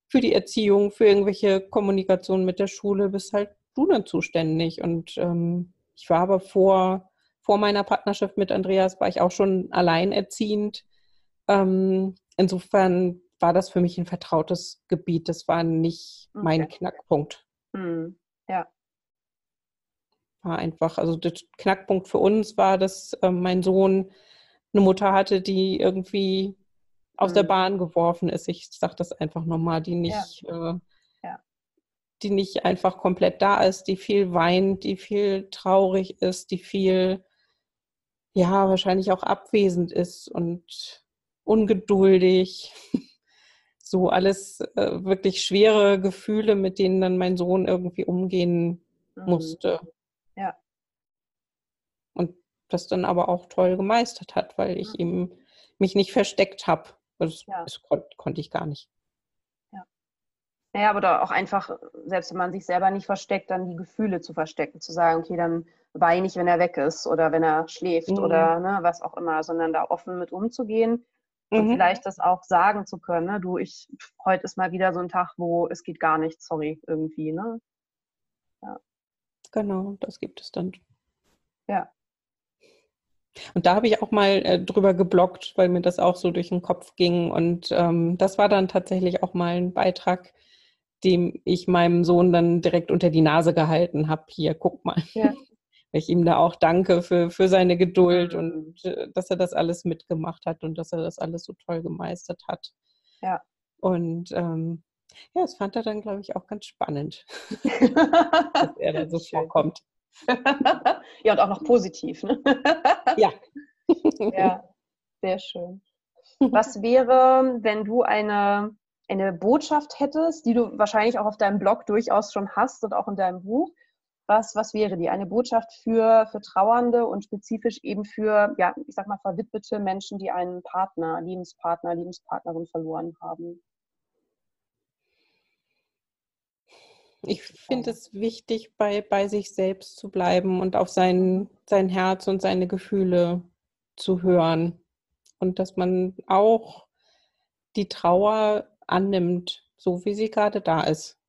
Für die Erziehung, für irgendwelche Kommunikation mit der Schule bist halt du dann zuständig. Und ähm, ich war aber vor, vor meiner Partnerschaft mit Andreas, war ich auch schon alleinerziehend. Ähm, insofern war das für mich ein vertrautes Gebiet. Das war nicht okay. mein Knackpunkt. Mhm. Ja. War einfach, also der Knackpunkt für uns war, dass äh, mein Sohn eine Mutter hatte, die irgendwie aus mhm. der Bahn geworfen ist. Ich sage das einfach nochmal, die nicht, ja. Äh, ja. die nicht einfach komplett da ist, die viel weint, die viel traurig ist, die viel, ja, wahrscheinlich auch abwesend ist und ungeduldig. so alles äh, wirklich schwere Gefühle, mit denen dann mein Sohn irgendwie umgehen mhm. musste. Ja. Und das dann aber auch toll gemeistert hat, weil ich mhm. ihm mich nicht versteckt habe. Das, ja. das kon konnte ich gar nicht. Ja. Naja, aber da auch einfach, selbst wenn man sich selber nicht versteckt, dann die Gefühle zu verstecken, zu sagen, okay, dann weine ich, wenn er weg ist oder wenn er schläft mhm. oder ne, was auch immer, sondern da offen mit umzugehen und mhm. vielleicht das auch sagen zu können, ne? du, ich, heute ist mal wieder so ein Tag, wo es geht gar nicht, sorry, irgendwie, ne? Ja. Genau, das gibt es dann. Ja. Und da habe ich auch mal äh, drüber geblockt, weil mir das auch so durch den Kopf ging. Und ähm, das war dann tatsächlich auch mal ein Beitrag, dem ich meinem Sohn dann direkt unter die Nase gehalten habe. Hier, guck mal. Ja. ich ihm da auch danke für, für seine Geduld und äh, dass er das alles mitgemacht hat und dass er das alles so toll gemeistert hat. Ja. Und ähm, ja, das fand er dann, glaube ich, auch ganz spannend, dass er da so Schön. vorkommt. ja, und auch noch positiv. Ne? ja. ja, sehr schön. Was wäre, wenn du eine, eine Botschaft hättest, die du wahrscheinlich auch auf deinem Blog durchaus schon hast und auch in deinem Buch, Was, was wäre die? Eine Botschaft für, für Trauernde und spezifisch eben für, ja, ich sag mal, verwitwete Menschen, die einen Partner, Lebenspartner, Lebenspartnerin verloren haben. Ich finde es wichtig, bei, bei sich selbst zu bleiben und auf sein, sein Herz und seine Gefühle zu hören. Und dass man auch die Trauer annimmt, so wie sie gerade da ist.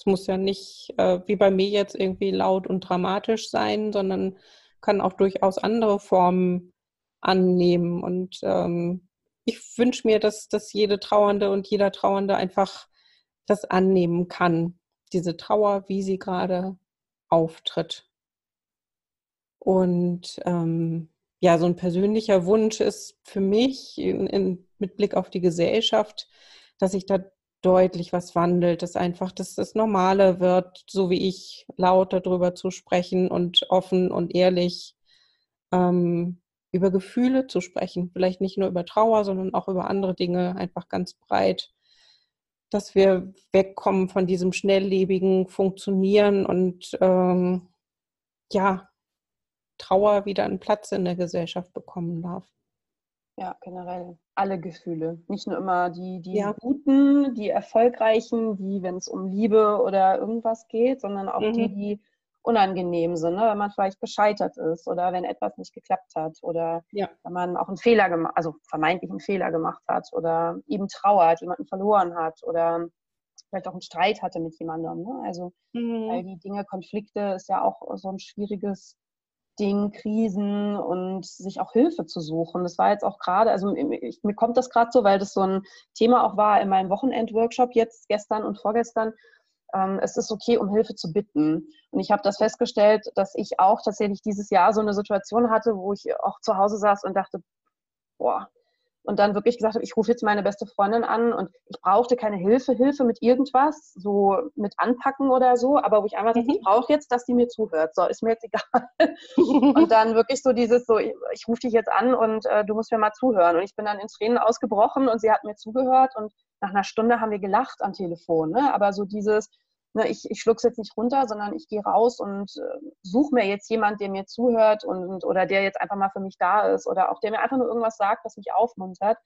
Es muss ja nicht äh, wie bei mir jetzt irgendwie laut und dramatisch sein, sondern kann auch durchaus andere Formen annehmen. Und ähm, ich wünsche mir, dass, dass jede Trauernde und jeder Trauernde einfach das annehmen kann diese Trauer, wie sie gerade auftritt. Und ähm, ja, so ein persönlicher Wunsch ist für mich in, in, mit Blick auf die Gesellschaft, dass sich da deutlich was wandelt, dass einfach dass das Normale wird, so wie ich, laut darüber zu sprechen und offen und ehrlich ähm, über Gefühle zu sprechen. Vielleicht nicht nur über Trauer, sondern auch über andere Dinge, einfach ganz breit dass wir wegkommen von diesem schnelllebigen Funktionieren und ähm, ja, Trauer wieder einen Platz in der Gesellschaft bekommen darf. Ja, generell alle Gefühle. Nicht nur immer die, die ja. guten, die erfolgreichen, die, wenn es um Liebe oder irgendwas geht, sondern auch mhm. die, die unangenehm sind, ne? wenn man vielleicht gescheitert ist oder wenn etwas nicht geklappt hat oder ja. wenn man auch einen Fehler gemacht, also vermeintlich einen Fehler gemacht hat oder eben trauert, jemanden verloren hat oder vielleicht auch einen Streit hatte mit jemandem. Ne? Also mhm. all die Dinge, Konflikte ist ja auch so ein schwieriges Ding, Krisen und sich auch Hilfe zu suchen. Das war jetzt auch gerade, also ich, mir kommt das gerade so, weil das so ein Thema auch war in meinem Wochenendworkshop jetzt gestern und vorgestern, ähm, es ist okay, um Hilfe zu bitten. Und ich habe das festgestellt, dass ich auch tatsächlich dieses Jahr so eine Situation hatte, wo ich auch zu Hause saß und dachte, boah, und dann wirklich gesagt habe, ich rufe jetzt meine beste Freundin an und ich brauchte keine Hilfe, Hilfe mit irgendwas, so mit Anpacken oder so, aber wo ich einfach mhm. sage, ich brauche jetzt, dass die mir zuhört. So, ist mir jetzt egal. und dann wirklich so dieses, so, ich, ich rufe dich jetzt an und äh, du musst mir mal zuhören. Und ich bin dann in Tränen ausgebrochen und sie hat mir zugehört und nach einer Stunde haben wir gelacht am Telefon. Ne? Aber so dieses, ne, ich, ich schluck's jetzt nicht runter, sondern ich gehe raus und äh, suche mir jetzt jemand, der mir zuhört und oder der jetzt einfach mal für mich da ist oder auch der mir einfach nur irgendwas sagt, was mich aufmuntert.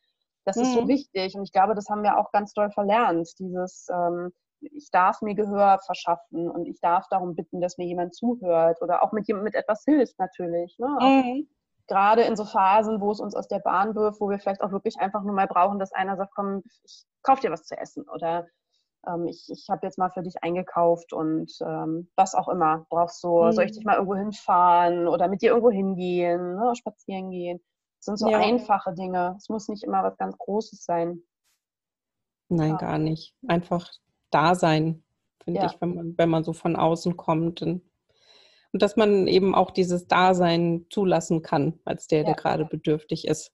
Das mhm. ist so mhm. wichtig und ich glaube, das haben wir auch ganz doll verlernt. Dieses, ähm, ich darf mir Gehör verschaffen und ich darf darum bitten, dass mir jemand zuhört oder auch mit jemand mit etwas hilft natürlich. Ne? Mhm. Gerade in so Phasen, wo es uns aus der Bahn wirft, wo wir vielleicht auch wirklich einfach nur mal brauchen, dass einer sagt, komm, ich kauf dir was zu essen oder ähm, ich, ich habe jetzt mal für dich eingekauft und ähm, was auch immer. Brauchst du, mhm. soll ich dich mal irgendwo hinfahren oder mit dir irgendwo hingehen, ne, spazieren gehen? Das sind so ja. einfache Dinge. Es muss nicht immer was ganz Großes sein. Nein, ja. gar nicht. Einfach da sein, finde ja. ich, wenn man, wenn man so von außen kommt. Und, und dass man eben auch dieses Dasein zulassen kann, als der, der gerade bedürftig ist.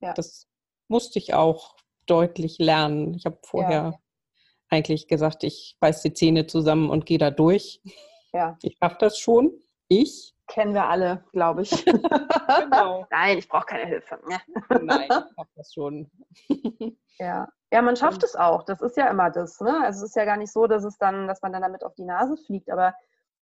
Das musste ich auch deutlich lernen. Ich habe vorher eigentlich gesagt, ich beiß die Zähne zusammen und gehe da durch. Ja. Ich schaffe das schon. Ich. Kennen wir alle, glaube ich. genau. Nein, ich brauche keine Hilfe. Nein, ich schaffe das schon. ja. ja, man schafft es auch. Das ist ja immer das. Ne? Also es ist ja gar nicht so, dass es dann, dass man dann damit auf die Nase fliegt. Aber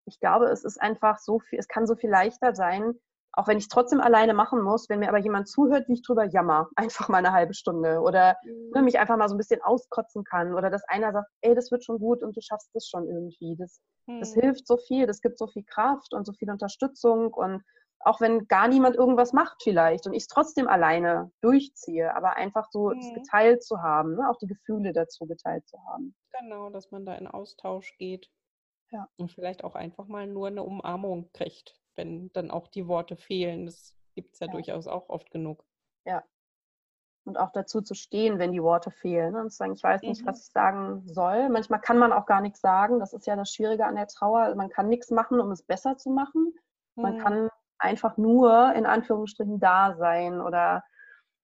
ich glaube, es ist einfach so viel, es kann so viel leichter sein, auch wenn ich es trotzdem alleine machen muss, wenn mir aber jemand zuhört, wie ich drüber jammer, einfach mal eine halbe Stunde oder mhm. ne, mich einfach mal so ein bisschen auskotzen kann oder dass einer sagt, ey, das wird schon gut und du schaffst das schon irgendwie. Das, mhm. das hilft so viel, das gibt so viel Kraft und so viel Unterstützung und auch wenn gar niemand irgendwas macht vielleicht und ich es trotzdem alleine durchziehe, aber einfach so mhm. es geteilt zu haben, ne, auch die Gefühle dazu geteilt zu haben. Genau, dass man da in Austausch geht. Ja. Und vielleicht auch einfach mal nur eine Umarmung kriegt wenn dann auch die Worte fehlen. Das gibt es ja, ja, durchaus auch oft genug. Ja. Und auch dazu zu stehen, wenn die Worte fehlen. Und zu sagen, ich weiß nicht, mhm. was ich sagen soll. Manchmal kann man auch gar nichts sagen. Das ist ja das Schwierige an der Trauer. Man kann nichts machen, um es besser zu machen. Mhm. Man kann einfach nur in Anführungsstrichen da sein oder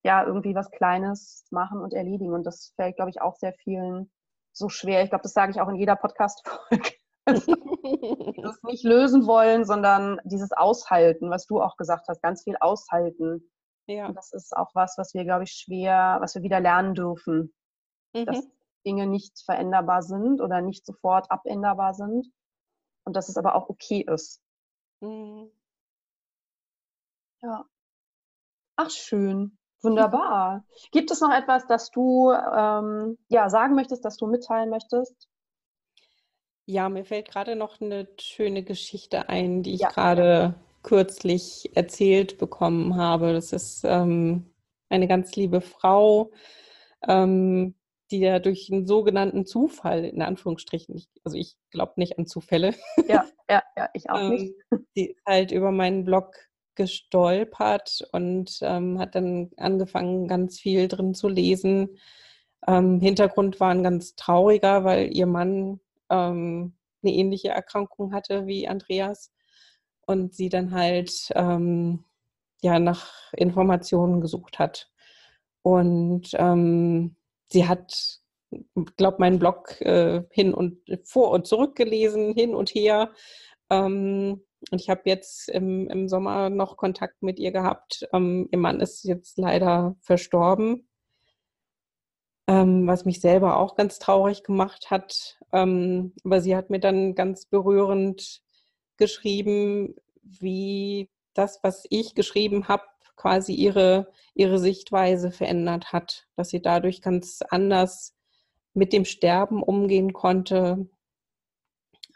ja, irgendwie was Kleines machen und erledigen. Und das fällt, glaube ich, auch sehr vielen so schwer. Ich glaube, das sage ich auch in jeder Podcast-Folge. das nicht lösen wollen, sondern dieses Aushalten, was du auch gesagt hast, ganz viel aushalten. Ja. Und das ist auch was, was wir, glaube ich, schwer, was wir wieder lernen dürfen. Mhm. Dass Dinge nicht veränderbar sind oder nicht sofort abänderbar sind. und dass es aber auch okay ist. Mhm. Ja. Ach, schön. Wunderbar. Gibt es noch etwas, das du ähm, ja, sagen möchtest, das du mitteilen möchtest? Ja, mir fällt gerade noch eine schöne Geschichte ein, die ich ja. gerade kürzlich erzählt bekommen habe. Das ist ähm, eine ganz liebe Frau, ähm, die ja durch einen sogenannten Zufall, in Anführungsstrichen, ich, also ich glaube nicht an Zufälle. Ja, ja, ja, ich auch nicht. Ähm, die ist halt über meinen Blog gestolpert und ähm, hat dann angefangen, ganz viel drin zu lesen. Ähm, Hintergrund war ein ganz trauriger, weil ihr Mann ähm, eine ähnliche Erkrankung hatte wie Andreas und sie dann halt ähm, ja nach Informationen gesucht hat. Und ähm, sie hat, glaube meinen Blog äh, hin und vor und zurück gelesen, hin und her. Ähm, und ich habe jetzt im, im Sommer noch Kontakt mit ihr gehabt. Ähm, ihr Mann ist jetzt leider verstorben, ähm, was mich selber auch ganz traurig gemacht hat. Ähm, aber sie hat mir dann ganz berührend geschrieben, wie das, was ich geschrieben habe, quasi ihre, ihre Sichtweise verändert hat, dass sie dadurch ganz anders mit dem Sterben umgehen konnte,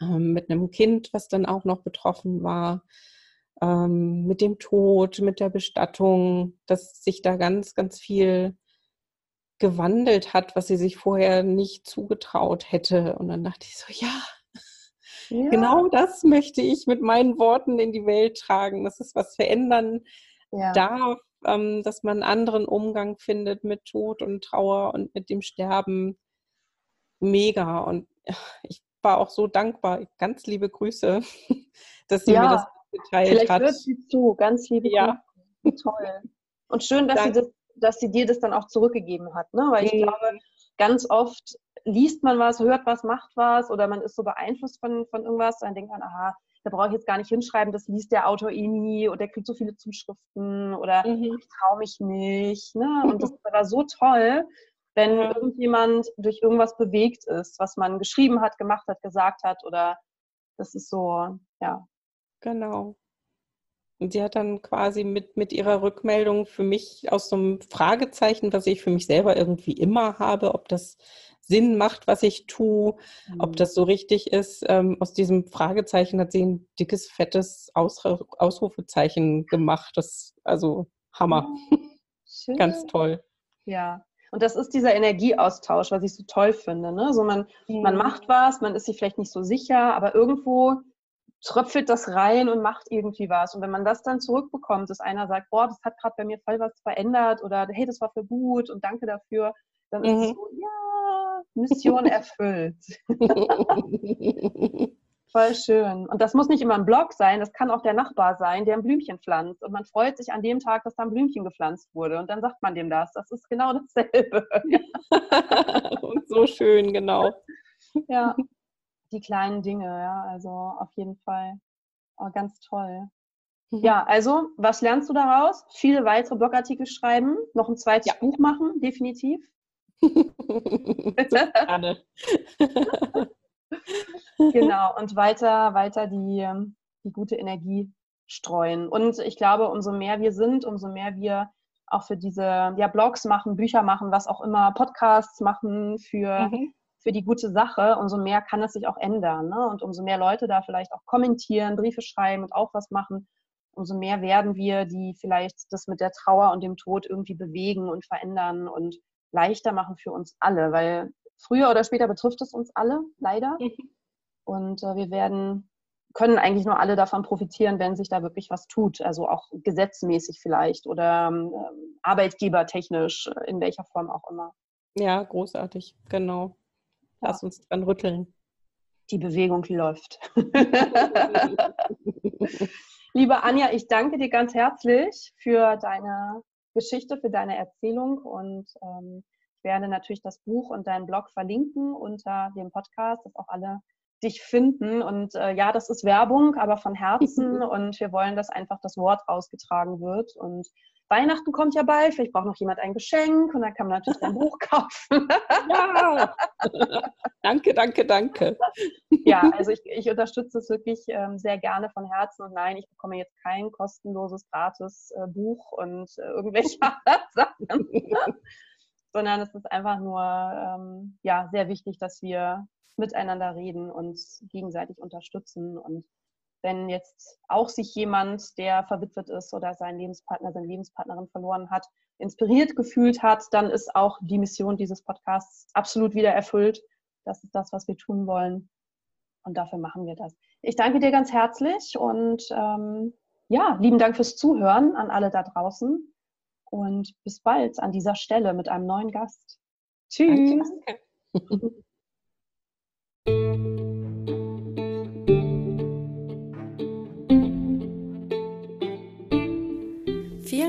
ähm, mit einem Kind, was dann auch noch betroffen war, ähm, mit dem Tod, mit der Bestattung, dass sich da ganz, ganz viel gewandelt hat, was sie sich vorher nicht zugetraut hätte. Und dann dachte ich so, ja, ja. genau das möchte ich mit meinen Worten in die Welt tragen, dass es was verändern ja. darf, ähm, dass man einen anderen Umgang findet mit Tod und Trauer und mit dem Sterben. Mega. Und ich war auch so dankbar. Ganz liebe Grüße, dass sie ja, mir das geteilt vielleicht hat. Vielleicht hört sie zu. Ganz liebe ja. Grüße. Toll. Und schön, dass sie, das, dass sie dir das dann auch zurückgegeben hat. Ne? Weil ich mhm. glaube, ganz oft liest man was, hört was, macht was oder man ist so beeinflusst von, von irgendwas, dann denkt man, aha, da brauche ich jetzt gar nicht hinschreiben, das liest der Autor eh nie oder der kriegt so viele Zuschriften oder mhm. ich traue mich nicht. Ne? Und das war so toll, wenn ja. irgendjemand durch irgendwas bewegt ist, was man geschrieben hat, gemacht hat, gesagt hat oder das ist so, ja. Genau. Und sie hat dann quasi mit, mit ihrer Rückmeldung für mich aus so einem Fragezeichen, was ich für mich selber irgendwie immer habe, ob das Sinn macht, was ich tue, mhm. ob das so richtig ist. Ähm, aus diesem Fragezeichen hat sie ein dickes, fettes Aus Ausrufezeichen gemacht. Das also Hammer. Schön. Ganz toll. Ja, und das ist dieser Energieaustausch, was ich so toll finde. Ne? So man, mhm. man macht was, man ist sich vielleicht nicht so sicher, aber irgendwo tröpfelt das rein und macht irgendwie was. Und wenn man das dann zurückbekommt, dass einer sagt, boah, das hat gerade bei mir voll was verändert oder hey, das war für gut und danke dafür, dann mhm. ist es mhm. so, ja, Mission erfüllt. Voll schön. Und das muss nicht immer ein Blog sein, das kann auch der Nachbar sein, der ein Blümchen pflanzt. Und man freut sich an dem Tag, dass da ein Blümchen gepflanzt wurde. Und dann sagt man dem das. Das ist genau dasselbe. Und so schön, genau. Ja, die kleinen Dinge, ja, also auf jeden Fall. Oh, ganz toll. Mhm. Ja, also, was lernst du daraus? Viele weitere Blogartikel schreiben, noch ein zweites ja. Buch machen, definitiv. Gerne genau, und weiter, weiter die, ähm, die gute Energie streuen. Und ich glaube, umso mehr wir sind, umso mehr wir auch für diese ja, Blogs machen, Bücher machen, was auch immer, Podcasts machen für, mhm. Für die gute Sache, umso mehr kann es sich auch ändern. Ne? Und umso mehr Leute da vielleicht auch kommentieren, Briefe schreiben und auch was machen, umso mehr werden wir, die vielleicht das mit der Trauer und dem Tod irgendwie bewegen und verändern und leichter machen für uns alle, weil früher oder später betrifft es uns alle, leider. Mhm. Und äh, wir werden, können eigentlich nur alle davon profitieren, wenn sich da wirklich was tut. Also auch gesetzmäßig vielleicht oder ähm, arbeitgebertechnisch, äh, in welcher Form auch immer. Ja, großartig, genau. Lass uns dran rütteln. Die Bewegung läuft. Liebe Anja, ich danke dir ganz herzlich für deine Geschichte, für deine Erzählung und ähm, ich werde natürlich das Buch und deinen Blog verlinken unter dem Podcast, dass auch alle dich finden. Und äh, ja, das ist Werbung, aber von Herzen. und wir wollen, dass einfach das Wort ausgetragen wird. Und Weihnachten kommt ja bald, vielleicht braucht noch jemand ein Geschenk und dann kann man natürlich ein Buch kaufen. ja, danke, danke, danke. ja, also ich, ich unterstütze es wirklich ähm, sehr gerne von Herzen und nein, ich bekomme jetzt kein kostenloses, gratis äh, Buch und äh, irgendwelche Sachen, sondern es ist einfach nur ähm, ja, sehr wichtig, dass wir miteinander reden und gegenseitig unterstützen und wenn jetzt auch sich jemand, der verwitwet ist oder seinen Lebenspartner, seine Lebenspartnerin verloren hat, inspiriert gefühlt hat, dann ist auch die Mission dieses Podcasts absolut wieder erfüllt. Das ist das, was wir tun wollen. Und dafür machen wir das. Ich danke dir ganz herzlich und ähm, ja, lieben Dank fürs Zuhören an alle da draußen. Und bis bald an dieser Stelle mit einem neuen Gast. Tschüss. Danke. Vielen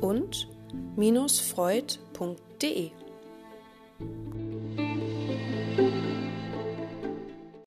und freud.de.